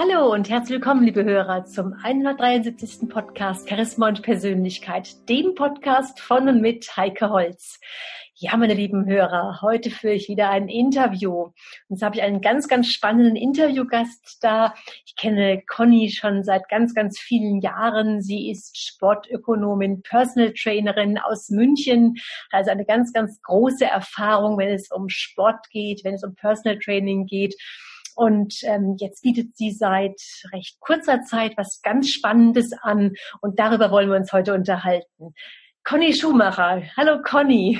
Hallo und herzlich willkommen, liebe Hörer, zum 173. Podcast Charisma und Persönlichkeit, dem Podcast von und mit Heike Holz. Ja, meine lieben Hörer, heute führe ich wieder ein Interview. Und jetzt habe ich einen ganz, ganz spannenden Interviewgast da. Ich kenne Conny schon seit ganz, ganz vielen Jahren. Sie ist Sportökonomin, Personal Trainerin aus München. Also eine ganz, ganz große Erfahrung, wenn es um Sport geht, wenn es um Personal Training geht. Und ähm, jetzt bietet sie seit recht kurzer Zeit was ganz Spannendes an. Und darüber wollen wir uns heute unterhalten. Conny Schumacher. Hallo Conny.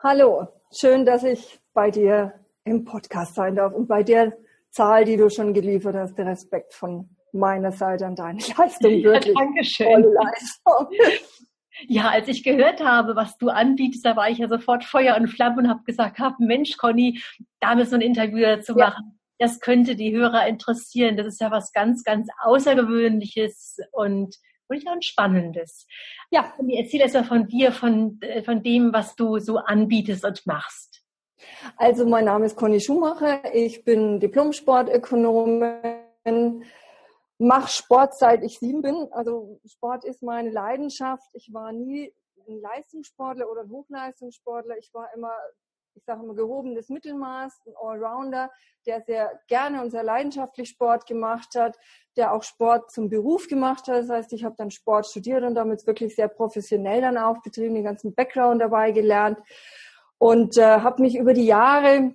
Hallo, schön, dass ich bei dir im Podcast sein darf und bei der Zahl, die du schon geliefert hast, der Respekt von meiner Seite an deine Leistung. Wirklich ja, Dankeschön. Leistung. Ja, als ich gehört habe, was du anbietest, da war ich ja sofort Feuer und Flamme und habe gesagt, hab, Mensch, Conny, da müssen wir ein Interview dazu ja. Das könnte die Hörer interessieren. Das ist ja was ganz, ganz Außergewöhnliches und und ja ein spannendes. Ja, erzähl erst mal von dir, von, äh, von dem, was du so anbietest und machst. Also mein Name ist Conny Schumacher, ich bin Diplom-Sportökonomin, mache Sport seit ich sieben bin. Also Sport ist meine Leidenschaft. Ich war nie ein Leistungssportler oder ein Hochleistungssportler. Ich war immer ich sage immer, gehobenes Mittelmaß, ein Allrounder, der sehr gerne und sehr leidenschaftlich Sport gemacht hat, der auch Sport zum Beruf gemacht hat. Das heißt, ich habe dann Sport studiert und damit wirklich sehr professionell dann auch betrieben, den ganzen Background dabei gelernt und äh, habe mich über die Jahre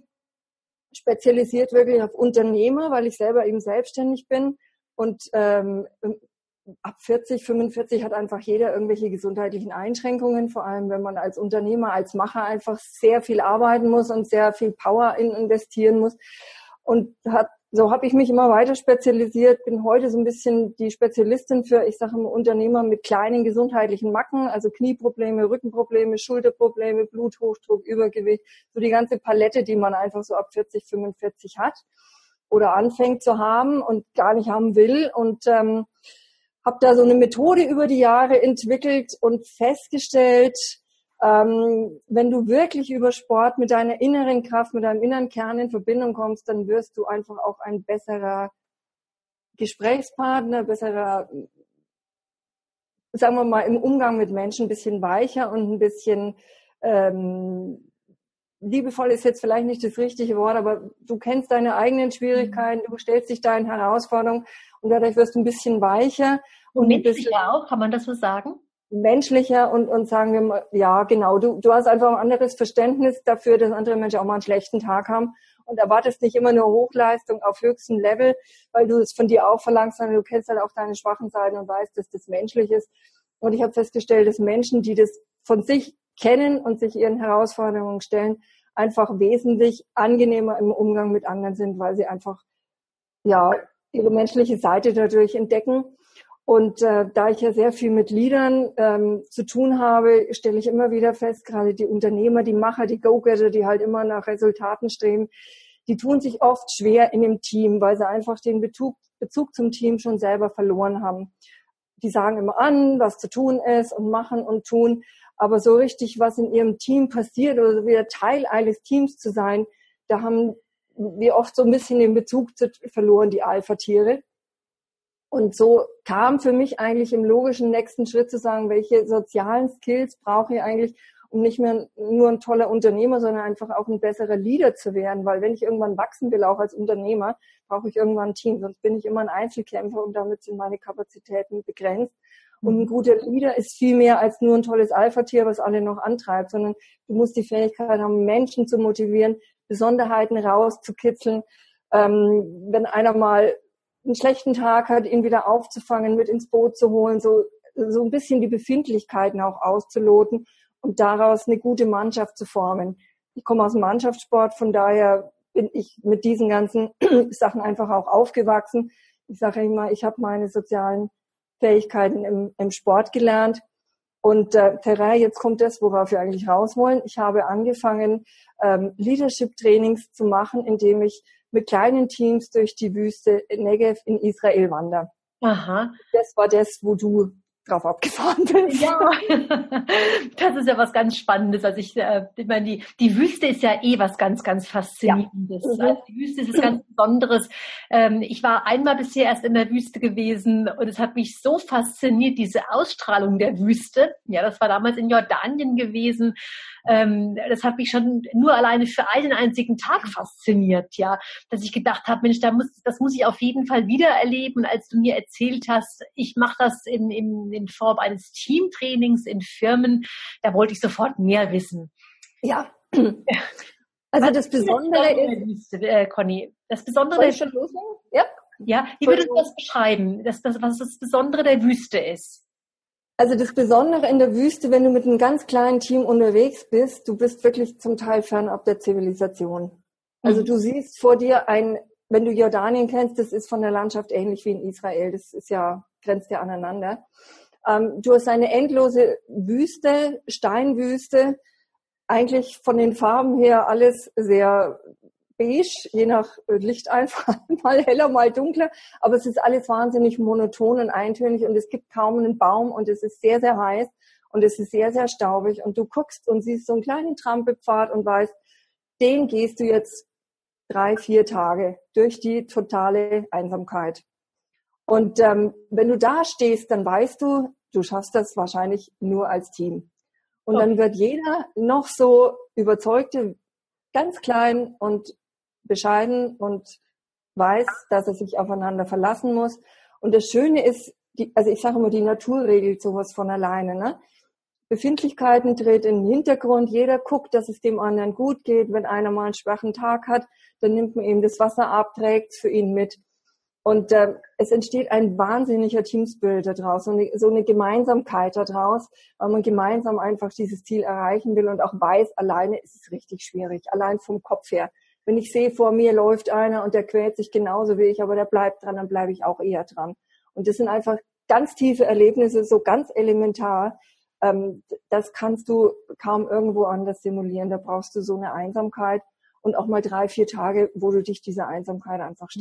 spezialisiert wirklich auf Unternehmer, weil ich selber eben selbstständig bin und ähm, ab 40, 45 hat einfach jeder irgendwelche gesundheitlichen Einschränkungen, vor allem wenn man als Unternehmer, als Macher einfach sehr viel arbeiten muss und sehr viel Power in investieren muss. Und hat, so habe ich mich immer weiter spezialisiert, bin heute so ein bisschen die Spezialistin für, ich sage immer, Unternehmer mit kleinen gesundheitlichen Macken, also Knieprobleme, Rückenprobleme, Schulterprobleme, Bluthochdruck, Übergewicht, so die ganze Palette, die man einfach so ab 40, 45 hat oder anfängt zu haben und gar nicht haben will. Und ähm, habe da so eine Methode über die Jahre entwickelt und festgestellt, ähm, wenn du wirklich über Sport mit deiner inneren Kraft, mit deinem inneren Kern in Verbindung kommst, dann wirst du einfach auch ein besserer Gesprächspartner, besserer, sagen wir mal, im Umgang mit Menschen ein bisschen weicher und ein bisschen ähm, liebevoll ist jetzt vielleicht nicht das richtige Wort, aber du kennst deine eigenen Schwierigkeiten, du stellst dich deinen Herausforderungen und dadurch wirst du ein bisschen weicher. Und menschlicher auch, kann man das so sagen? Menschlicher und, und sagen wir mal, ja, genau, du, du hast einfach ein anderes Verständnis dafür, dass andere Menschen auch mal einen schlechten Tag haben und erwartest nicht immer nur Hochleistung auf höchstem Level, weil du es von dir auch verlangst, sondern du kennst halt auch deine schwachen Seiten und weißt, dass das menschlich ist. Und ich habe festgestellt, dass Menschen, die das von sich kennen und sich ihren Herausforderungen stellen, einfach wesentlich angenehmer im Umgang mit anderen sind, weil sie einfach ja ihre menschliche Seite dadurch entdecken. Und äh, da ich ja sehr viel mit Leadern ähm, zu tun habe, stelle ich immer wieder fest, gerade die Unternehmer, die Macher, die Go-Getter, die halt immer nach Resultaten streben, die tun sich oft schwer in dem Team, weil sie einfach den Bezug, Bezug zum Team schon selber verloren haben. Die sagen immer an, was zu tun ist und machen und tun, aber so richtig, was in ihrem Team passiert oder wieder Teil eines Teams zu sein, da haben wir oft so ein bisschen den Bezug zu, verloren, die Alpha-Tiere. Und so kam für mich eigentlich im logischen nächsten Schritt zu sagen, welche sozialen Skills brauche ich eigentlich, um nicht mehr nur ein toller Unternehmer, sondern einfach auch ein besserer Leader zu werden. Weil wenn ich irgendwann wachsen will, auch als Unternehmer, brauche ich irgendwann ein Team. Sonst bin ich immer ein Einzelkämpfer und damit sind meine Kapazitäten begrenzt. Und ein mhm. guter Leader ist viel mehr als nur ein tolles Alpha-Tier, was alle noch antreibt, sondern du musst die Fähigkeit haben, Menschen zu motivieren, Besonderheiten rauszukitzeln. Ähm, wenn einer mal einen schlechten Tag hat, ihn wieder aufzufangen, mit ins Boot zu holen, so, so ein bisschen die Befindlichkeiten auch auszuloten und daraus eine gute Mannschaft zu formen. Ich komme aus dem Mannschaftssport, von daher bin ich mit diesen ganzen Sachen einfach auch aufgewachsen. Ich sage immer, ich habe meine sozialen Fähigkeiten im, im Sport gelernt und äh, Terrain, jetzt kommt das, worauf wir eigentlich raus wollen. Ich habe angefangen, ähm, Leadership-Trainings zu machen, indem ich mit kleinen Teams durch die Wüste Negev in Israel wandere. Aha. Das war das, wo du drauf abgefahren bist. Ja, das ist ja was ganz Spannendes. Also ich, äh, ich meine, die, die Wüste ist ja eh was ganz, ganz Faszinierendes. Ja. Mhm. Also die Wüste ist was ganz Besonderes. Ähm, ich war einmal bisher erst in der Wüste gewesen und es hat mich so fasziniert, diese Ausstrahlung der Wüste. Ja, das war damals in Jordanien gewesen. Ähm, das hat mich schon nur alleine für einen einzigen Tag fasziniert, ja, dass ich gedacht habe, Mensch, da muss, das muss ich auf jeden Fall wieder erleben. als du mir erzählt hast, ich mache das in, in, in Form eines Teamtrainings in Firmen, da wollte ich sofort mehr wissen. Ja. Also das Besondere ist, äh, Conny, das Besondere ich schon loslegen? Ja. Ja, wie würdest du das beschreiben, dass das, was das Besondere der Wüste ist? Also das Besondere in der Wüste, wenn du mit einem ganz kleinen Team unterwegs bist, du bist wirklich zum Teil fernab der Zivilisation. Also mhm. du siehst vor dir ein, wenn du Jordanien kennst, das ist von der Landschaft ähnlich wie in Israel. Das ist ja, grenzt ja aneinander. Ähm, du hast eine endlose Wüste, Steinwüste, eigentlich von den Farben her alles sehr beige, je nach äh, Lichteinfall, mal heller, mal dunkler. Aber es ist alles wahnsinnig monoton und eintönig und es gibt kaum einen Baum und es ist sehr, sehr heiß und es ist sehr, sehr staubig. Und du guckst und siehst so einen kleinen Trampelpfad und weißt, den gehst du jetzt drei, vier Tage durch die totale Einsamkeit. Und ähm, wenn du da stehst, dann weißt du, du schaffst das wahrscheinlich nur als Team. Und okay. dann wird jeder noch so überzeugte, ganz klein und bescheiden und weiß, dass er sich aufeinander verlassen muss. Und das Schöne ist, die, also ich sage immer, die Natur regelt sowas von alleine. Ne? Befindlichkeiten tritt in den Hintergrund. Jeder guckt, dass es dem anderen gut geht. Wenn einer mal einen schwachen Tag hat, dann nimmt man ihm das Wasser ab, trägt es für ihn mit. Und äh, es entsteht ein wahnsinniger Teamspirit daraus, so eine, so eine Gemeinsamkeit daraus, weil man gemeinsam einfach dieses Ziel erreichen will und auch weiß, alleine ist es richtig schwierig, allein vom Kopf her wenn ich sehe, vor mir läuft einer und der quält sich genauso wie ich, aber der bleibt dran, dann bleibe ich auch eher dran. Und das sind einfach ganz tiefe Erlebnisse, so ganz elementar. Ähm, das kannst du kaum irgendwo anders simulieren. Da brauchst du so eine Einsamkeit und auch mal drei, vier Tage, wo du dich dieser Einsamkeit einfach mhm.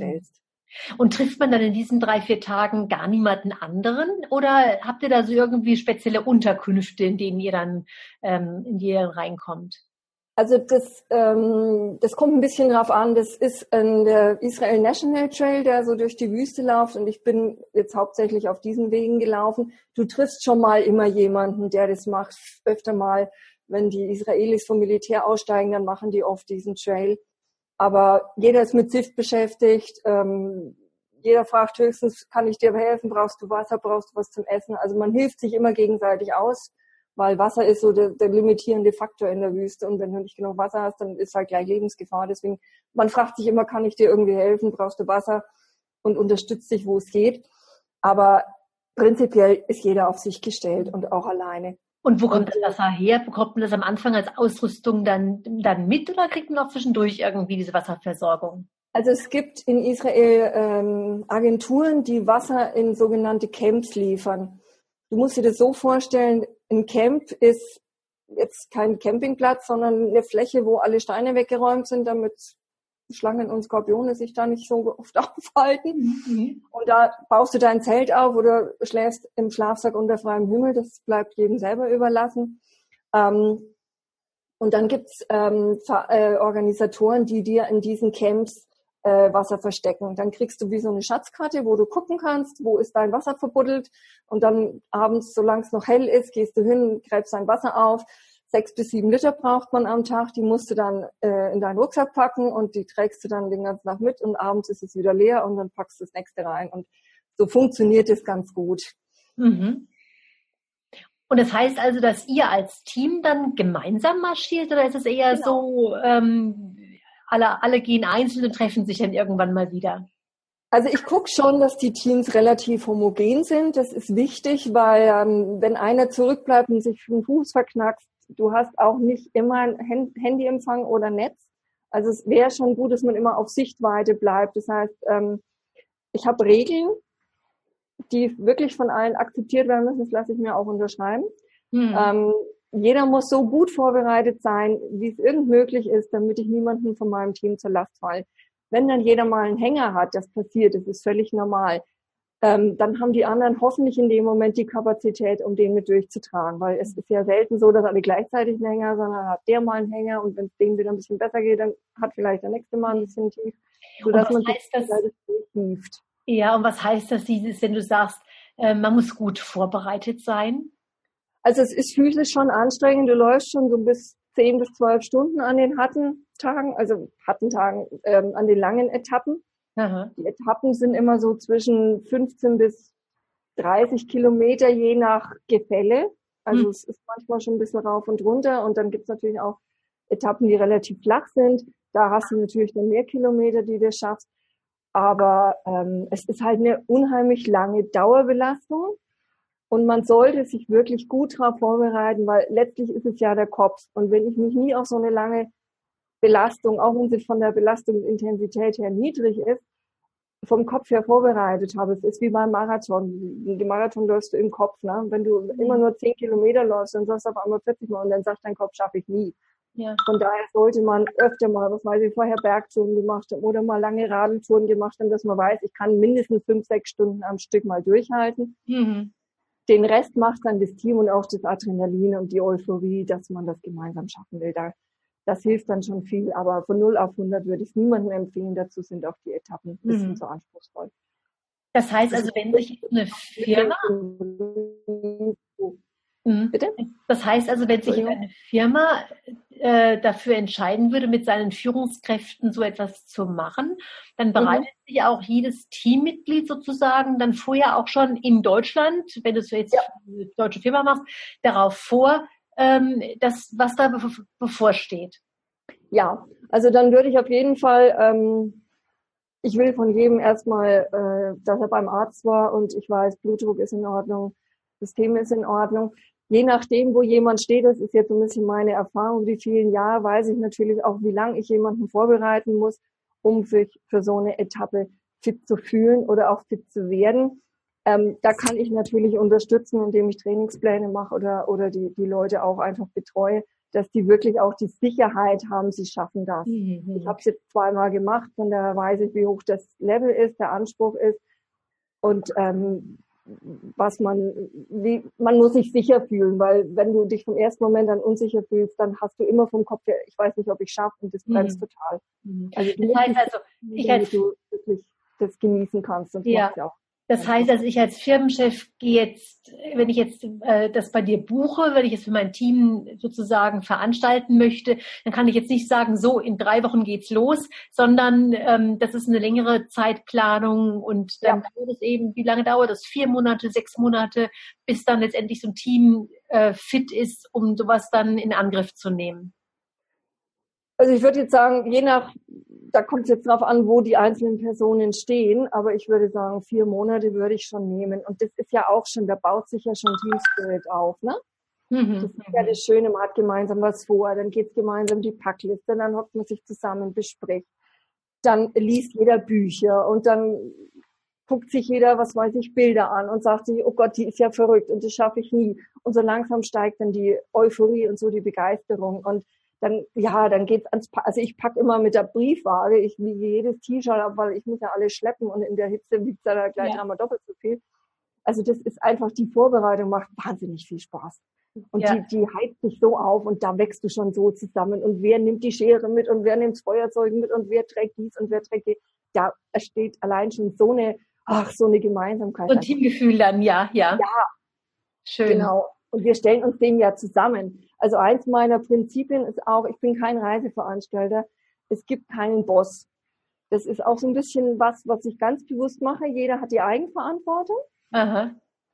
Und trifft man dann in diesen drei, vier Tagen gar niemanden anderen? Oder habt ihr da so irgendwie spezielle Unterkünfte, in denen ihr dann, ähm, in die ihr reinkommt? Also das, ähm, das kommt ein bisschen drauf an. Das ist ein, der Israel National Trail, der so durch die Wüste läuft und ich bin jetzt hauptsächlich auf diesen Wegen gelaufen. Du triffst schon mal immer jemanden, der das macht. Öfter mal, wenn die Israelis vom Militär aussteigen, dann machen die oft diesen Trail. Aber jeder ist mit Sift beschäftigt. Ähm, jeder fragt höchstens, kann ich dir helfen? Brauchst du Wasser? Brauchst du was zum Essen? Also man hilft sich immer gegenseitig aus weil Wasser ist so der, der limitierende Faktor in der Wüste und wenn du nicht genug Wasser hast, dann ist halt gleich Lebensgefahr. Deswegen, man fragt sich immer, kann ich dir irgendwie helfen, brauchst du Wasser und unterstützt dich, wo es geht. Aber prinzipiell ist jeder auf sich gestellt und auch alleine. Und wo kommt das Wasser her? Bekommt man das am Anfang als Ausrüstung dann, dann mit oder kriegt man auch zwischendurch irgendwie diese Wasserversorgung? Also es gibt in Israel ähm, Agenturen, die Wasser in sogenannte Camps liefern. Du musst dir das so vorstellen, ein Camp ist jetzt kein Campingplatz, sondern eine Fläche, wo alle Steine weggeräumt sind, damit Schlangen und Skorpione sich da nicht so oft aufhalten. Mhm. Und da baust du dein Zelt auf oder schläfst im Schlafsack unter freiem Himmel. Das bleibt jedem selber überlassen. Ähm, und dann gibt's ähm, äh, Organisatoren, die dir in diesen Camps äh, Wasser verstecken. Dann kriegst du wie so eine Schatzkarte, wo du gucken kannst, wo ist dein Wasser verbuddelt. Und dann abends, solange es noch hell ist, gehst du hin, gräbst dein Wasser auf. Sechs bis sieben Liter braucht man am Tag. Die musst du dann äh, in deinen Rucksack packen und die trägst du dann den ganzen Tag mit und abends ist es wieder leer und dann packst du das nächste rein. Und so funktioniert es ganz gut. Mhm. Und das heißt also, dass ihr als Team dann gemeinsam marschiert oder ist es eher genau. so, ähm, alle, alle gehen einzeln und treffen sich dann irgendwann mal wieder? Also ich gucke schon, dass die Teams relativ homogen sind. Das ist wichtig, weil ähm, wenn einer zurückbleibt und sich den Fuß verknackst, du hast auch nicht immer ein Handyempfang oder Netz. Also es wäre schon gut, dass man immer auf Sichtweite bleibt. Das heißt, ähm, ich habe Regeln, die wirklich von allen akzeptiert werden müssen. Das lasse ich mir auch unterschreiben. Hm. Ähm, jeder muss so gut vorbereitet sein, wie es irgend möglich ist, damit ich niemanden von meinem Team zur Last falle. Wenn dann jeder mal einen Hänger hat, das passiert, das ist völlig normal, ähm, dann haben die anderen hoffentlich in dem Moment die Kapazität, um den mit durchzutragen. Weil es ist ja selten so, dass alle gleichzeitig einen Hänger, sondern hat der mal einen Hänger und wenn es dem wieder ein bisschen besser geht, dann hat vielleicht der nächste mal ein bisschen tief, sodass man sich das, durchhieft. Ja, und was heißt das, dieses, wenn du sagst, äh, man muss gut vorbereitet sein? Also es ist physisch schon anstrengend. Du läufst schon so bis zehn bis zwölf Stunden an den Hattentagen, also Hattentagen, ähm, an den langen Etappen. Aha. Die Etappen sind immer so zwischen 15 bis 30 Kilometer, je nach Gefälle. Also hm. es ist manchmal schon ein bisschen rauf und runter. Und dann gibt es natürlich auch Etappen, die relativ flach sind. Da hast du natürlich dann mehr Kilometer, die du schaffst. Aber ähm, es ist halt eine unheimlich lange Dauerbelastung. Und man sollte sich wirklich gut darauf vorbereiten, weil letztlich ist es ja der Kopf. Und wenn ich mich nie auf so eine lange Belastung, auch wenn sie von der Belastungsintensität her niedrig ist, vom Kopf her vorbereitet habe. Es ist wie beim Marathon. Die Marathon läufst du im Kopf. Ne? Wenn du immer nur zehn Kilometer läufst, dann sagst du auf einmal 40 Mal und dann sagt dein Kopf, schaffe ich nie. Ja. Von daher sollte man öfter mal, was weiß ich, vorher Bergtouren gemacht haben oder mal lange Radeltouren gemacht haben, dass man weiß, ich kann mindestens fünf, sechs Stunden am Stück mal durchhalten. Mhm. Den Rest macht dann das Team und auch das Adrenalin und die Euphorie, dass man das gemeinsam schaffen will. Da das hilft dann schon viel. Aber von 0 auf 100 würde ich es niemandem empfehlen. Dazu sind auch die Etappen ein bisschen mhm. zu anspruchsvoll. Das heißt also, wenn sich eine Firma. Mhm. Bitte? Das heißt also, wenn sich eine Firma äh, dafür entscheiden würde, mit seinen Führungskräften so etwas zu machen, dann mhm. bereitet mhm. sich auch jedes Teammitglied sozusagen dann vorher auch schon in Deutschland, wenn du es jetzt ja. eine deutsche Firma machst, darauf vor, ähm, das, was da bevorsteht? Ja, also dann würde ich auf jeden Fall, ähm, ich will von jedem erstmal, äh, dass er beim Arzt war und ich weiß, Blutdruck ist in Ordnung, System ist in Ordnung. Je nachdem, wo jemand steht, das ist jetzt so ein bisschen meine Erfahrung, die vielen Jahre, weiß ich natürlich auch, wie lange ich jemanden vorbereiten muss, um sich für so eine Etappe fit zu fühlen oder auch fit zu werden. Ähm, da kann ich natürlich unterstützen, indem ich Trainingspläne mache oder, oder die, die Leute auch einfach betreue, dass die wirklich auch die Sicherheit haben, sie schaffen das. Mhm. Ich habe es jetzt zweimal gemacht, von daher weiß ich, wie hoch das Level ist, der Anspruch ist und ähm, was man, wie, man muss sich sicher fühlen, weil wenn du dich vom ersten Moment an unsicher fühlst, dann hast du immer vom Kopf her, ich weiß nicht, ob ich schaffe und das bremst mhm. total. Mhm. Also das heißt also, ich als du wirklich das genießen kannst und ja. ja auch. Das heißt, dass ich als Firmenchef gehe jetzt, wenn ich jetzt äh, das bei dir buche, wenn ich es für mein Team sozusagen veranstalten möchte, dann kann ich jetzt nicht sagen, so in drei Wochen geht's los, sondern ähm, das ist eine längere Zeitplanung und dann ja. dauert es eben, wie lange dauert das? Vier Monate, sechs Monate, bis dann letztendlich so ein Team äh, fit ist, um sowas dann in Angriff zu nehmen. Also ich würde jetzt sagen, je nach, da kommt es jetzt drauf an, wo die einzelnen Personen stehen, aber ich würde sagen, vier Monate würde ich schon nehmen. Und das ist ja auch schon, da baut sich ja schon Team Spirit auf, ne? Mhm. Das ist ja das Schöne, man hat gemeinsam was vor, dann geht's gemeinsam die Packliste, dann hockt man sich zusammen, bespricht. Dann liest jeder Bücher und dann guckt sich jeder, was weiß ich, Bilder an und sagt sich, oh Gott, die ist ja verrückt und das schaffe ich nie. Und so langsam steigt dann die Euphorie und so die Begeisterung. Und dann, ja, dann geht's ans, pa also ich pack immer mit der Briefwaage, ich wiege jedes T-Shirt ab, weil ich muss ja alles schleppen und in der Hitze wiegt da gleich ja. einmal doppelt so viel. Also das ist einfach, die Vorbereitung macht wahnsinnig viel Spaß. Und ja. die, die heizt sich so auf und da wächst du schon so zusammen. Und wer nimmt die Schere mit und wer nimmt das Feuerzeug mit und wer trägt dies und wer trägt die. Da entsteht allein schon so eine, ach, so eine Gemeinsamkeit. Und Teamgefühl dann, ja, ja. Ja. Schön. Genau. Und wir stellen uns dem ja zusammen. Also eins meiner Prinzipien ist auch, ich bin kein Reiseveranstalter. Es gibt keinen Boss. Das ist auch so ein bisschen was, was ich ganz bewusst mache. Jeder hat die Eigenverantwortung.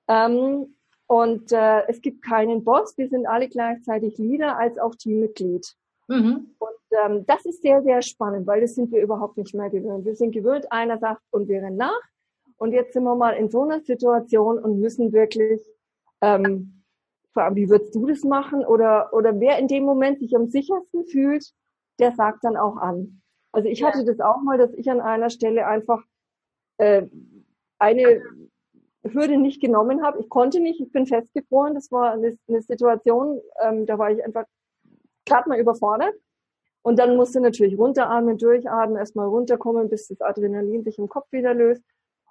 Ähm, und äh, es gibt keinen Boss. Wir sind alle gleichzeitig Leader als auch Teammitglied. Mhm. Und ähm, das ist sehr, sehr spannend, weil das sind wir überhaupt nicht mehr gewöhnt. Wir sind gewöhnt, einer sagt und wir rennen nach. Und jetzt sind wir mal in so einer Situation und müssen wirklich ähm, fragen, wie würdest du das machen? Oder, oder wer in dem Moment sich am sichersten fühlt, der sagt dann auch an. Also ich hatte das auch mal, dass ich an einer Stelle einfach äh, eine Hürde nicht genommen habe. Ich konnte nicht, ich bin festgefroren. Das war eine, eine Situation, ähm, da war ich einfach gerade mal überfordert. Und dann musste natürlich runteratmen, durchatmen, erstmal runterkommen, bis das Adrenalin sich im Kopf wieder löst.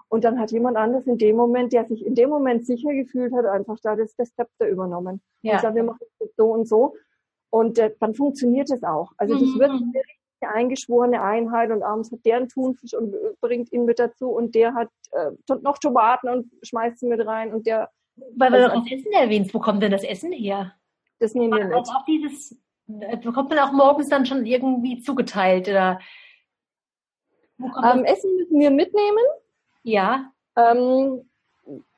Und dann hat jemand anderes in dem Moment, der sich in dem Moment sicher gefühlt hat, einfach da das, Zepter übernommen. Ja. Und sagt, wir machen das so und so. Und äh, dann funktioniert es auch. Also das mhm. wird eine richtige eingeschworene Einheit und abends hat der einen Thunfisch und bringt ihn mit dazu und der hat äh, noch Tomaten und schmeißt sie mit rein und der. Weil du also, das Essen erwähnst, wo kommt denn das Essen her? Das nehmen wir mit. Also auch dieses, äh, bekommt man auch morgens dann schon irgendwie zugeteilt oder? Ähm, Essen müssen wir mitnehmen. Ja. Ähm,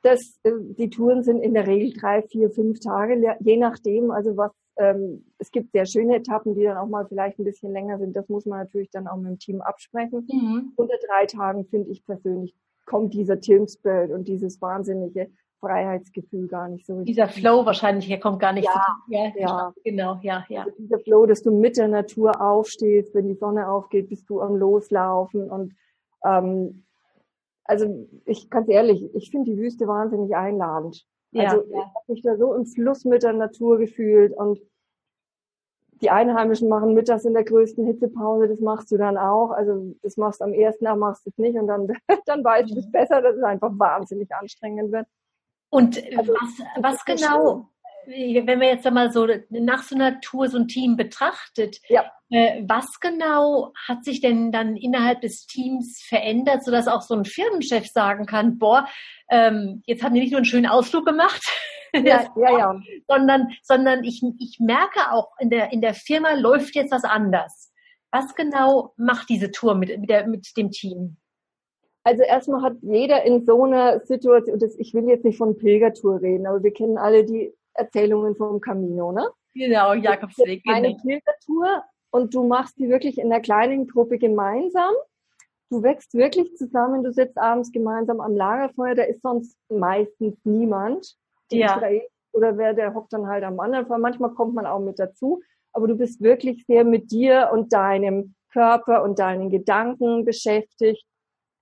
das, äh, die Touren sind in der Regel drei, vier, fünf Tage, je nachdem, also was, ähm, es gibt sehr schöne Etappen, die dann auch mal vielleicht ein bisschen länger sind. Das muss man natürlich dann auch mit dem Team absprechen. Mhm. Unter drei Tagen finde ich persönlich kommt dieser Team Spirit und dieses wahnsinnige Freiheitsgefühl gar nicht so richtig. Dieser Flow wahrscheinlich, der kommt gar nicht. Ja, ja, ja. genau, ja, ja. Also dieser Flow, dass du mit der Natur aufstehst, wenn die Sonne aufgeht, bist du am Loslaufen und ähm, also ich ganz ehrlich, ich finde die Wüste wahnsinnig einladend. Ja, also ich habe mich da so im Fluss mit der Natur gefühlt und die Einheimischen machen mittags in der größten Hitzepause, das machst du dann auch. Also das machst du am ersten Tag, machst du es nicht und dann, dann weißt du es besser, dass es einfach wahnsinnig anstrengend wird. Und also, was, was genau, wenn wir jetzt einmal so nach so einer Tour so ein Team betrachtet, ja. äh, was genau hat sich denn dann innerhalb des Teams verändert, sodass auch so ein Firmenchef sagen kann, boah, ähm, jetzt haben die nicht nur einen schönen Ausflug gemacht, ja, ja. sondern, sondern ich, ich merke auch, in der, in der Firma läuft jetzt was anders. Was genau macht diese Tour mit, mit, der, mit dem Team? Also erstmal hat jeder in so einer Situation, das, ich will jetzt nicht von Pilgertour reden, aber wir kennen alle die Erzählungen vom Camino, ne? Genau, Jakobsweg. Eine genau. Pilgertour und du machst die wirklich in der kleinen Gruppe gemeinsam. Du wächst wirklich zusammen, du sitzt abends gemeinsam am Lagerfeuer, da ist sonst meistens niemand. Ja. Oder wer, der hockt dann halt am anderen Feuer. Manchmal kommt man auch mit dazu. Aber du bist wirklich sehr mit dir und deinem Körper und deinen Gedanken beschäftigt.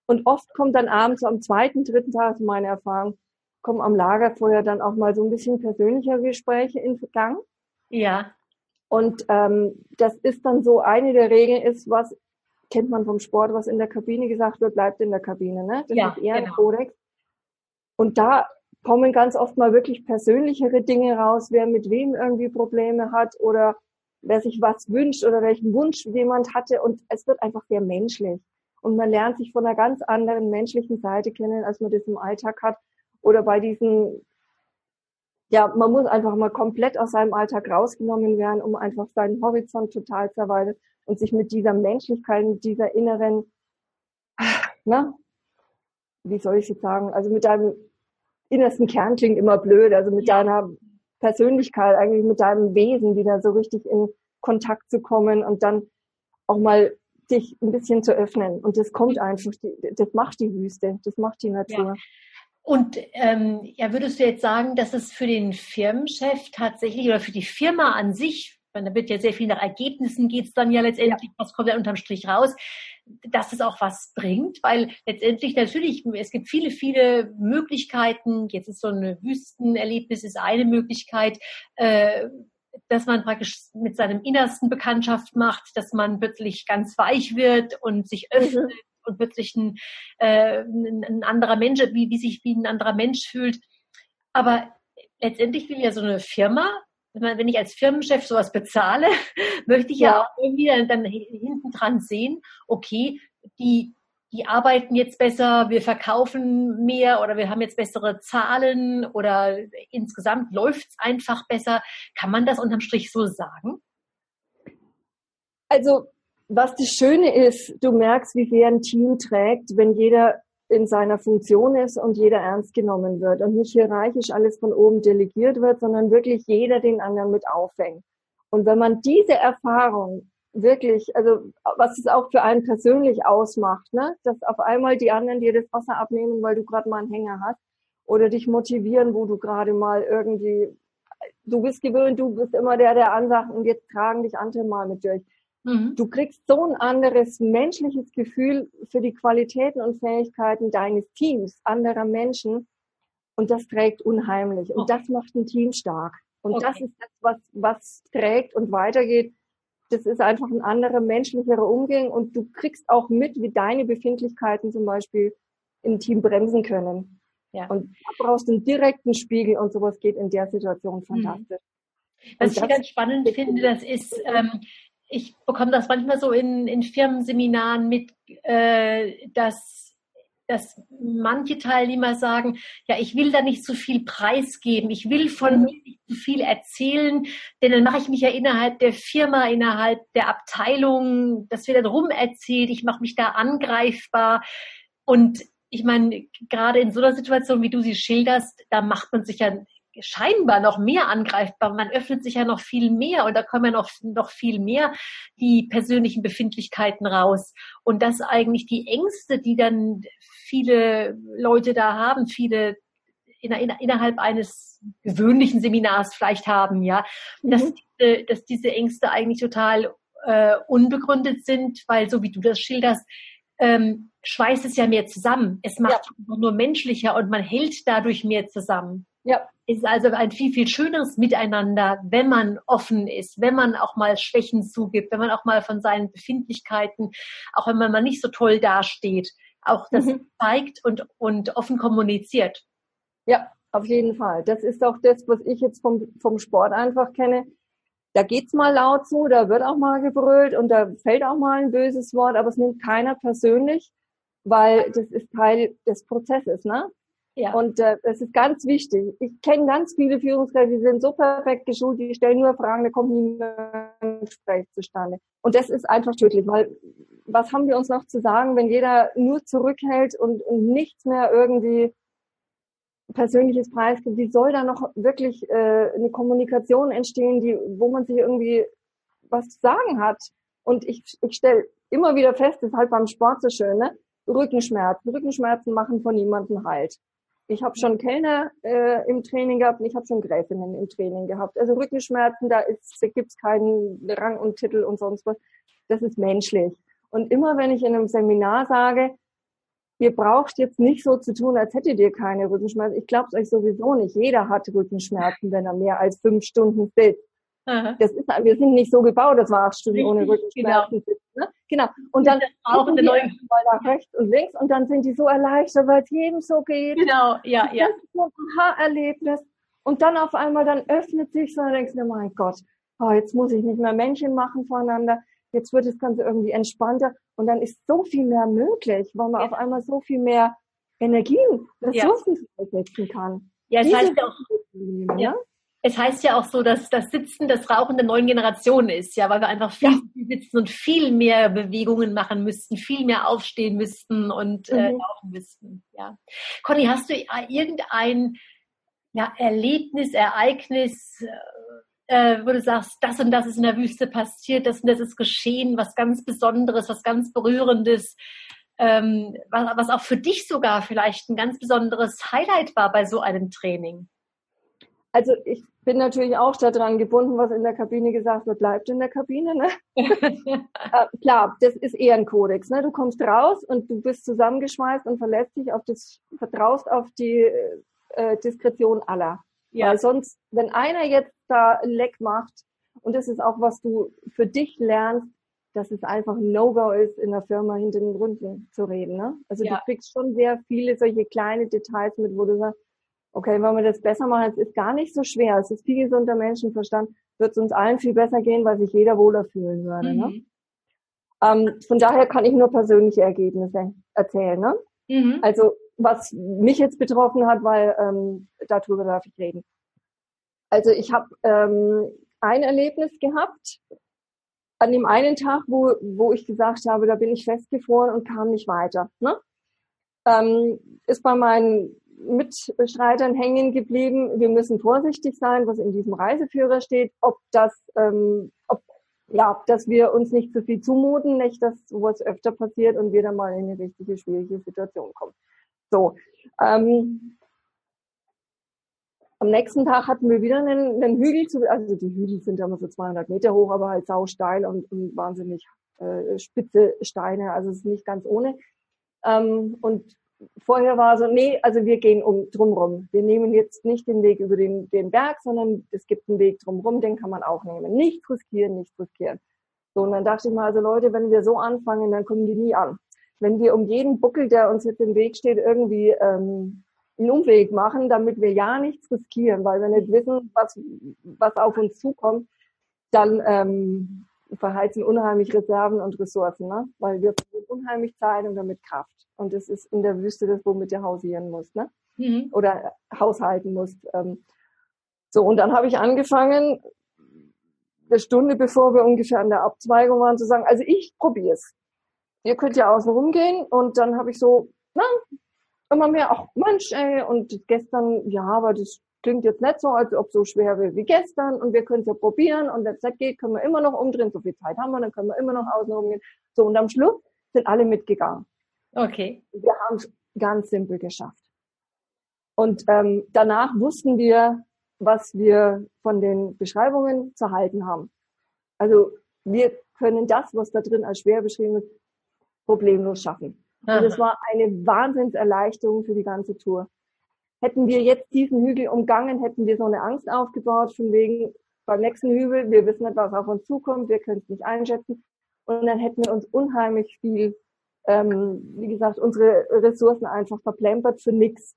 Und oft kommt dann abends, so am zweiten, dritten Tag, ist meine Erfahrung, kommen am Lagerfeuer dann auch mal so ein bisschen persönlichere Gespräche in Gang. Ja. Und ähm, das ist dann so, eine der Regeln ist, was kennt man vom Sport, was in der Kabine gesagt wird, bleibt in der Kabine. Ne? Das ja, ist eher genau. ein Kodex. Und da kommen ganz oft mal wirklich persönlichere Dinge raus, wer mit wem irgendwie Probleme hat oder wer sich was wünscht oder welchen Wunsch jemand hatte. Und es wird einfach sehr menschlich. Und man lernt sich von einer ganz anderen menschlichen Seite kennen, als man das im Alltag hat oder bei diesen, ja, man muss einfach mal komplett aus seinem Alltag rausgenommen werden, um einfach seinen Horizont total zu erweitern und sich mit dieser Menschlichkeit, mit dieser inneren, na, wie soll ich jetzt sagen, also mit deinem innersten Kern klingt immer blöd, also mit deiner Persönlichkeit, eigentlich mit deinem Wesen wieder so richtig in Kontakt zu kommen und dann auch mal dich ein bisschen zu öffnen. Und das kommt einfach, das macht die Wüste, das macht die Natur. Ja. Und ähm, ja, würdest du jetzt sagen, dass es für den Firmenchef tatsächlich oder für die Firma an sich, weil da wird ja sehr viel nach Ergebnissen geht's dann ja letztendlich, ja. was kommt da unterm Strich raus, dass es auch was bringt, weil letztendlich natürlich, es gibt viele, viele Möglichkeiten, jetzt ist so ein Wüstenerlebnis ist eine Möglichkeit, äh, dass man praktisch mit seinem Innersten Bekanntschaft macht, dass man plötzlich ganz weich wird und sich mhm. öffnet mhm und plötzlich ein, äh, ein, anderer Mensch, wie, wie sich wie ein anderer Mensch fühlt. Aber letztendlich will ja so eine Firma, wenn ich als Firmenchef sowas bezahle, möchte ich ja, ja auch irgendwie dann, dann hinten dran sehen, okay, die, die arbeiten jetzt besser, wir verkaufen mehr oder wir haben jetzt bessere Zahlen oder insgesamt läuft es einfach besser. Kann man das unterm Strich so sagen? Also was das Schöne ist, du merkst, wie sehr ein Team trägt, wenn jeder in seiner Funktion ist und jeder ernst genommen wird und nicht hierarchisch alles von oben delegiert wird, sondern wirklich jeder den anderen mit auffängt. Und wenn man diese Erfahrung wirklich, also was es auch für einen persönlich ausmacht, ne, dass auf einmal die anderen dir das Wasser abnehmen, weil du gerade mal einen Hänger hast oder dich motivieren, wo du gerade mal irgendwie, du bist gewöhnt, du bist immer der, der ansagt und jetzt tragen dich andere mal mit durch Mhm. Du kriegst so ein anderes menschliches Gefühl für die Qualitäten und Fähigkeiten deines Teams, anderer Menschen. Und das trägt unheimlich. Und okay. das macht ein Team stark. Und okay. das ist das, was, was trägt und weitergeht. Das ist einfach ein anderer menschlicherer Umgang. Und du kriegst auch mit, wie deine Befindlichkeiten zum Beispiel im Team bremsen können. Ja. Und da brauchst du einen direkten Spiegel und sowas geht in der Situation mhm. fantastisch. Was ich ganz spannend finde, das ist, ähm, ich bekomme das manchmal so in, in Firmenseminaren mit, äh, dass dass manche Teilnehmer sagen, ja, ich will da nicht zu viel preisgeben, ich will von mhm. mir nicht zu viel erzählen, denn dann mache ich mich ja innerhalb der Firma, innerhalb der Abteilung, das wird dann rum erzählt, ich mache mich da angreifbar und ich meine, gerade in so einer Situation, wie du sie schilderst, da macht man sich ja scheinbar noch mehr angreifbar. Man öffnet sich ja noch viel mehr und da kommen ja noch, noch viel mehr die persönlichen Befindlichkeiten raus. Und das eigentlich die Ängste, die dann viele Leute da haben, viele in, in, innerhalb eines gewöhnlichen Seminars vielleicht haben, ja, mhm. dass, diese, dass diese Ängste eigentlich total äh, unbegründet sind, weil so wie du das schilderst, ähm, schweißt es ja mehr zusammen. Es macht ja. nur menschlicher und man hält dadurch mehr zusammen. Ja. Es ist also ein viel, viel schöneres Miteinander, wenn man offen ist, wenn man auch mal Schwächen zugibt, wenn man auch mal von seinen Befindlichkeiten, auch wenn man mal nicht so toll dasteht, auch das mhm. zeigt und, und offen kommuniziert. Ja, auf jeden Fall. Das ist auch das, was ich jetzt vom, vom Sport einfach kenne. Da geht's mal laut zu, da wird auch mal gebrüllt und da fällt auch mal ein böses Wort, aber es nimmt keiner persönlich, weil das ist Teil des Prozesses, ne? Ja. Und äh, das ist ganz wichtig. Ich kenne ganz viele Führungskräfte, die sind so perfekt geschult, die stellen nur Fragen, da kommt nie ein Gespräch zustande. Und das ist einfach tödlich, weil was haben wir uns noch zu sagen, wenn jeder nur zurückhält und, und nichts mehr irgendwie persönliches Preis gibt? Wie soll da noch wirklich äh, eine Kommunikation entstehen, die, wo man sich irgendwie was zu sagen hat? Und ich, ich stelle immer wieder fest, das ist halt beim Sport so schön, ne? Rückenschmerzen. Rückenschmerzen machen von niemandem halt. Ich habe schon Kellner äh, im Training gehabt und ich habe schon Gräfinnen im Training gehabt. Also Rückenschmerzen, da, da gibt es keinen Rang und Titel und sonst was. Das ist menschlich. Und immer wenn ich in einem Seminar sage, ihr braucht jetzt nicht so zu tun, als hättet ihr keine Rückenschmerzen. Ich glaube es euch sowieso nicht. Jeder hat Rückenschmerzen, wenn er mehr als fünf Stunden sitzt. Das ist, wir sind nicht so gebaut, dass wir acht Stunden ohne Rückenschmerzen genau. sitzen. Ne? Genau. Und dann auch die neue nach rechts und links und dann sind die so erleichtert, weil es jedem so geht. Genau, ja, ja. Das ist so ein Haarerlebnis. Und dann auf einmal, dann öffnet sich so und denkst du, mein Gott, oh, jetzt muss ich nicht mehr Männchen machen voneinander. Jetzt wird das Ganze irgendwie entspannter. Und dann ist so viel mehr möglich, weil man ja. auf einmal so viel mehr Energien, Ressourcen ja. einsetzen kann. Ja, es heißt auch, ja es heißt ja auch so, dass das Sitzen das Rauchen der neuen Generation ist, ja, weil wir einfach viel, ja. sitzen und viel mehr Bewegungen machen müssten, viel mehr aufstehen müssten und äh, mhm. äh, laufen müssten. Ja. Conny, hast du irgendein ja, Erlebnis, Ereignis, äh, wo du sagst, das und das ist in der Wüste passiert, das und das ist geschehen, was ganz Besonderes, was ganz Berührendes, ähm, was, was auch für dich sogar vielleicht ein ganz besonderes Highlight war bei so einem Training? Also ich bin natürlich auch daran gebunden, was in der Kabine gesagt wird, bleibt in der Kabine. Ne? äh, klar, das ist eher ein Kodex. Ne? Du kommst raus und du bist zusammengeschmeißt und verlässt dich auf das, vertraust auf die äh, Diskretion aller. Ja. Weil sonst, wenn einer jetzt da Leck macht, und das ist auch, was du für dich lernst, dass es einfach ein No-Go ist, in der Firma hinter den Runden zu reden. Ne? Also ja. du kriegst schon sehr viele solche kleine Details mit, wo du sagst, okay, wenn wir das besser machen, es ist gar nicht so schwer, es ist viel gesunder Menschenverstand, wird es uns allen viel besser gehen, weil sich jeder wohler fühlen würde. Ne? Mhm. Ne? Ähm, von daher kann ich nur persönliche Ergebnisse erzählen. Ne? Mhm. Also was mich jetzt betroffen hat, weil ähm, darüber darf ich reden. Also ich habe ähm, ein Erlebnis gehabt an dem einen Tag, wo, wo ich gesagt habe, da bin ich festgefroren und kam nicht weiter. Ne? Ähm, ist bei meinen Mitstreitern hängen geblieben. Wir müssen vorsichtig sein, was in diesem Reiseführer steht, ob das, ähm, ob, ja, dass wir uns nicht zu viel zumuten, nicht, dass sowas öfter passiert und wir dann mal in eine richtige schwierige Situation kommen. So. Ähm, am nächsten Tag hatten wir wieder einen, einen Hügel, zu, also die Hügel sind immer so 200 Meter hoch, aber halt sausteil und, und wahnsinnig äh, spitze Steine, also es ist nicht ganz ohne. Ähm, und vorher war so, nee, also wir gehen um drumrum. Wir nehmen jetzt nicht den Weg über den, den Berg, sondern es gibt einen Weg drumrum, den kann man auch nehmen. Nicht riskieren, nicht riskieren. So, und dann dachte ich mal, also Leute, wenn wir so anfangen, dann kommen die nie an. wenn wir um jeden Buckel, der uns jetzt im Weg steht, irgendwie ähm, einen Umweg machen, damit wir ja nichts riskieren, weil wir nicht wissen, was, was auf uns zukommt, dann ähm, verheizen unheimlich Reserven und Ressourcen, ne? weil wir verlieren unheimlich Zeit und damit Kraft. Und es ist in der Wüste das, womit du hausieren musst, ne? Mhm. Oder haushalten musst. Ähm. So, und dann habe ich angefangen, eine Stunde bevor wir ungefähr an der Abzweigung waren, zu sagen, also ich probiere es. Ihr könnt ja außen rumgehen und dann habe ich so, na, immer mehr, ach Mensch, ey, und gestern, ja, aber das klingt jetzt nicht so, als ob so schwer wäre wie gestern und wir können es ja probieren und wenn es nicht geht, können wir immer noch umdrehen, so viel Zeit haben wir, dann können wir immer noch außen rumgehen. So, und am Schluss sind alle mitgegangen. Okay. Wir haben es ganz simpel geschafft. Und ähm, danach wussten wir, was wir von den Beschreibungen zu halten haben. Also wir können das, was da drin als schwer beschrieben ist, problemlos schaffen. Und es war eine Wahnsinnserleichterung für die ganze Tour. Hätten wir jetzt diesen Hügel umgangen, hätten wir so eine Angst aufgebaut, von wegen beim nächsten Hügel, wir wissen nicht, was auf uns zukommt, wir können es nicht einschätzen. Und dann hätten wir uns unheimlich viel, ähm, wie gesagt, unsere Ressourcen einfach verplempert für nichts.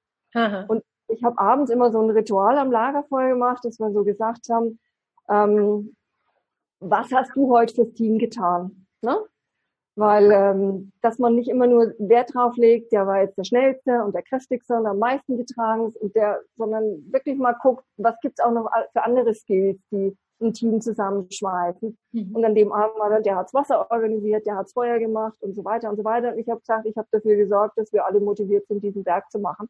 Und ich habe abends immer so ein Ritual am Lagerfeuer gemacht, dass wir so gesagt haben, ähm, was hast du heute fürs Team getan? Ne? Weil ähm, dass man nicht immer nur Wert drauf legt, der war jetzt der schnellste und der kräftigste und am meisten getragen ist und der, sondern wirklich mal guckt, was gibt's auch noch für andere Skills, die ein Team zusammenschmeißen. Mhm. Und an dem Abend war dann, der hat's Wasser organisiert, der hat's Feuer gemacht und so weiter und so weiter. Und ich habe gesagt, ich habe dafür gesorgt, dass wir alle motiviert sind, diesen Berg zu machen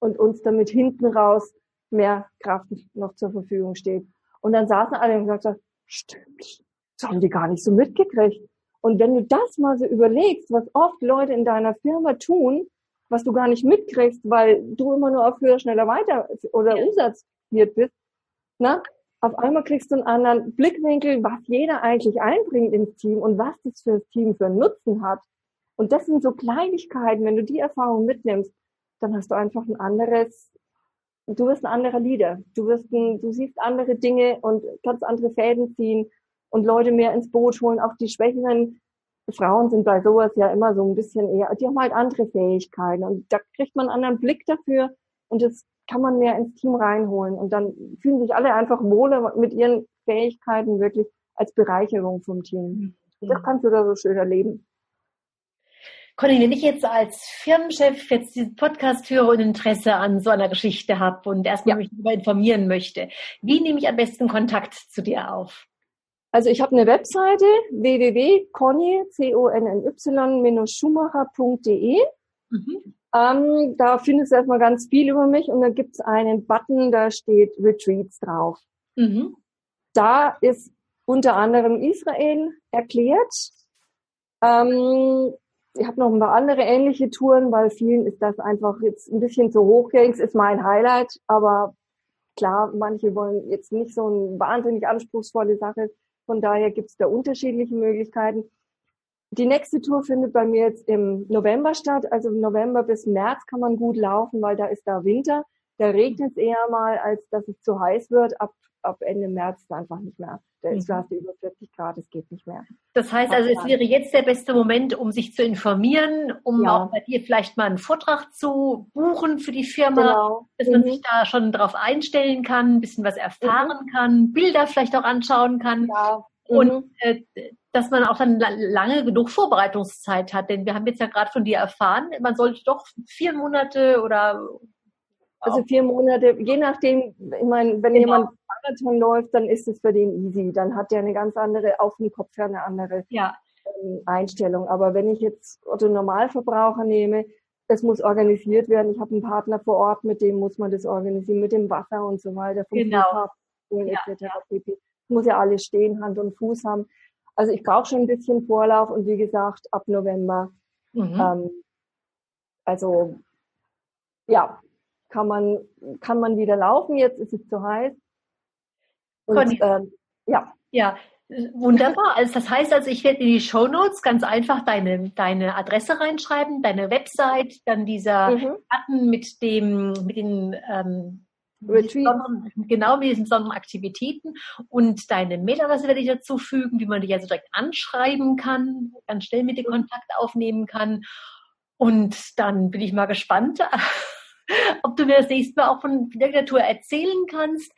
und uns damit hinten raus mehr Kraft noch zur Verfügung steht. Und dann saßen alle und gesagt, stimmt, das haben die gar nicht so mitgekriegt. Und wenn du das mal so überlegst, was oft Leute in deiner Firma tun, was du gar nicht mitkriegst, weil du immer nur auf höher, schneller, weiter oder ja. umsatzfiert bist, na, auf einmal kriegst du einen anderen Blickwinkel, was jeder eigentlich einbringt ins Team und was das für das Team für einen Nutzen hat. Und das sind so Kleinigkeiten, wenn du die Erfahrung mitnimmst, dann hast du einfach ein anderes, du wirst ein anderer Leader. Du wirst ein, du siehst andere Dinge und kannst andere Fäden ziehen und Leute mehr ins Boot holen. Auch die schwächeren Frauen sind bei sowas ja immer so ein bisschen eher, die haben halt andere Fähigkeiten und da kriegt man einen anderen Blick dafür und das kann man mehr ins Team reinholen und dann fühlen sich alle einfach wohler mit ihren Fähigkeiten wirklich als Bereicherung vom Team. Mhm. Das kannst du da so schön erleben. Conny, wenn ich jetzt als Firmenchef jetzt diesen Podcast höre und Interesse an so einer Geschichte habe und erstmal ja. mich darüber informieren möchte, wie nehme ich am besten Kontakt zu dir auf? Also ich habe eine Webseite www.conny-schumacher.de. Mhm. Ähm, da findest du erstmal ganz viel über mich und da gibt es einen Button, da steht Retreats drauf. Mhm. Da ist unter anderem Israel erklärt. Ähm, ich habe noch ein paar andere ähnliche Touren, weil vielen ist das einfach jetzt ein bisschen zu hochgängig, ist mein Highlight, aber klar, manche wollen jetzt nicht so eine wahnsinnig anspruchsvolle Sache. Von daher gibt es da unterschiedliche Möglichkeiten. Die nächste Tour findet bei mir jetzt im November statt. Also November bis März kann man gut laufen, weil da ist da Winter. Da regnet es eher mal, als dass es zu heiß wird. Ab, ab Ende März ist einfach nicht mehr. Da ist mhm. über 40 Grad, es geht nicht mehr. Das heißt also, es wäre jetzt der beste Moment, um sich zu informieren, um ja. auch bei dir vielleicht mal einen Vortrag zu buchen für die Firma, genau. dass man mhm. sich da schon drauf einstellen kann, ein bisschen was erfahren mhm. kann, Bilder vielleicht auch anschauen kann. Ja. Und mhm. äh, dass man auch dann lange genug Vorbereitungszeit hat. Denn wir haben jetzt ja gerade von dir erfahren, man sollte doch vier Monate oder also vier Monate, je nachdem, ich meine, wenn genau. jemand Marathon läuft, dann ist es für den easy. Dann hat der eine ganz andere, auf dem Kopf her eine andere ja. ähm, Einstellung. Aber wenn ich jetzt Otto Normalverbraucher nehme, das muss organisiert werden. Ich habe einen Partner vor Ort, mit dem muss man das organisieren, mit dem Wasser und so weiter, vom genau. ja. etc. Muss ja alles stehen, Hand und Fuß haben. Also ich brauche schon ein bisschen Vorlauf und wie gesagt, ab November. Mhm. Ähm, also ja, kann man, kann man wieder laufen. Jetzt ist es zu heiß. Und, ähm, ja. Ja, Wunderbar. Also das heißt also, ich werde in die Show Notes ganz einfach deine, deine Adresse reinschreiben, deine Website, dann dieser mhm. Button mit dem, mit den ähm, genau mit diesen besonderen Aktivitäten und deine Mailadresse werde ich dazu fügen, wie man dich also direkt anschreiben kann, ganz schnell mit dir mhm. Kontakt aufnehmen kann. Und dann bin ich mal gespannt, ob du mir das nächste Mal auch von der Tour erzählen kannst,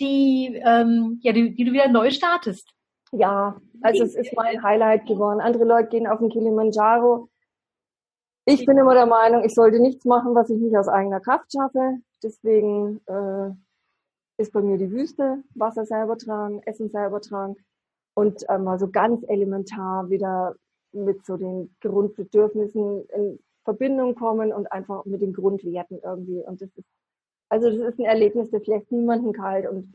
die, ähm, ja, die, die du wieder neu startest. Ja, also es ist mein Highlight geworden. Andere Leute gehen auf den Kilimanjaro. Ich bin immer der Meinung, ich sollte nichts machen, was ich nicht aus eigener Kraft schaffe. Deswegen äh, ist bei mir die Wüste, Wasser selber tragen, Essen selber tragen und ähm, also ganz elementar wieder mit so den Grundbedürfnissen in Verbindung kommen und einfach mit den Grundwerten irgendwie. Und das ist, also das ist ein Erlebnis, das lässt niemanden kalt und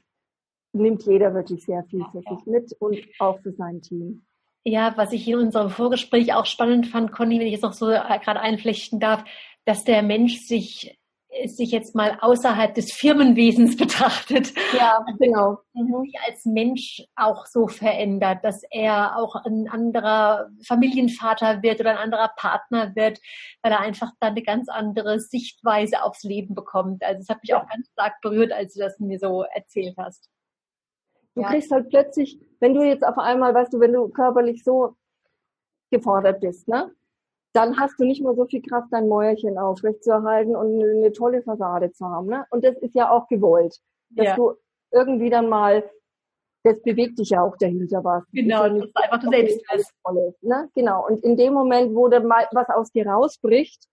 nimmt jeder wirklich sehr viel für sich mit und auch für sein Team. Ja, was ich in unserem Vorgespräch auch spannend fand, Conny, wenn ich jetzt noch so äh, gerade einflechten darf, dass der Mensch sich sich jetzt mal außerhalb des Firmenwesens betrachtet. Ja, genau. Mhm. Sich als Mensch auch so verändert, dass er auch ein anderer Familienvater wird oder ein anderer Partner wird, weil er einfach dann eine ganz andere Sichtweise aufs Leben bekommt. Also es hat mich auch ganz stark berührt, als du das mir so erzählt hast. Du ja. kriegst halt plötzlich, wenn du jetzt auf einmal, weißt du, wenn du körperlich so gefordert bist, ne? Dann hast du nicht mehr so viel Kraft, dein Mäuerchen aufrechtzuerhalten und eine tolle Fassade zu haben. Ne? Und das ist ja auch gewollt, dass ja. du irgendwie dann mal, das bewegt dich ja auch dahinter was. Genau, das ist, ja das ist einfach du selbst bist. Ne? Genau. Und in dem Moment, wo dann mal was aus dir rausbricht,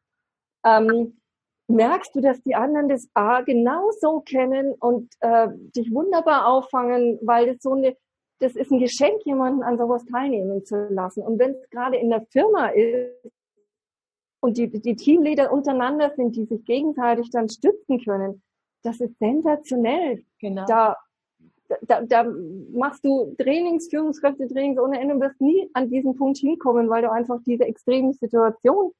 ähm, merkst du, dass die anderen das A genau so kennen und äh, dich wunderbar auffangen, weil das so eine, das ist ein Geschenk, jemanden an sowas teilnehmen zu lassen. Und wenn es gerade in der Firma ist und die, die Teamleader untereinander sind, die sich gegenseitig dann stützen können, das ist sensationell. Genau. Da, da, da machst du Trainings, Führungskräfte-Trainings ohne Ende und wirst nie an diesen Punkt hinkommen, weil du einfach diese extreme Situation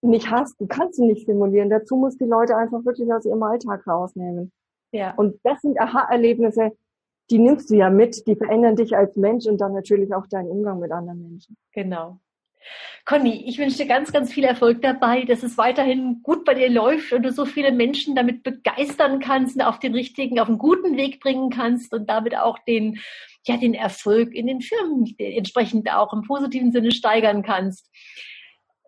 nicht hast, du kannst sie nicht simulieren. Dazu musst die Leute einfach wirklich aus ihrem Alltag rausnehmen. Ja. Und das sind Aha-Erlebnisse, die nimmst du ja mit, die verändern dich als Mensch und dann natürlich auch deinen Umgang mit anderen Menschen. Genau. Conny, ich wünsche dir ganz, ganz viel Erfolg dabei, dass es weiterhin gut bei dir läuft und du so viele Menschen damit begeistern kannst und auf den richtigen, auf einen guten Weg bringen kannst und damit auch den, ja, den Erfolg in den Firmen entsprechend auch im positiven Sinne steigern kannst.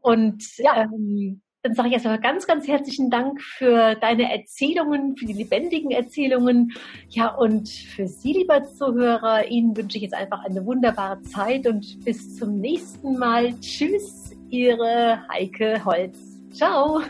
Und ja. ähm, dann sage ich erstmal ganz, ganz herzlichen Dank für deine Erzählungen, für die lebendigen Erzählungen. Ja, und für Sie, lieber Zuhörer, Ihnen wünsche ich jetzt einfach eine wunderbare Zeit und bis zum nächsten Mal. Tschüss, Ihre Heike Holz. Ciao.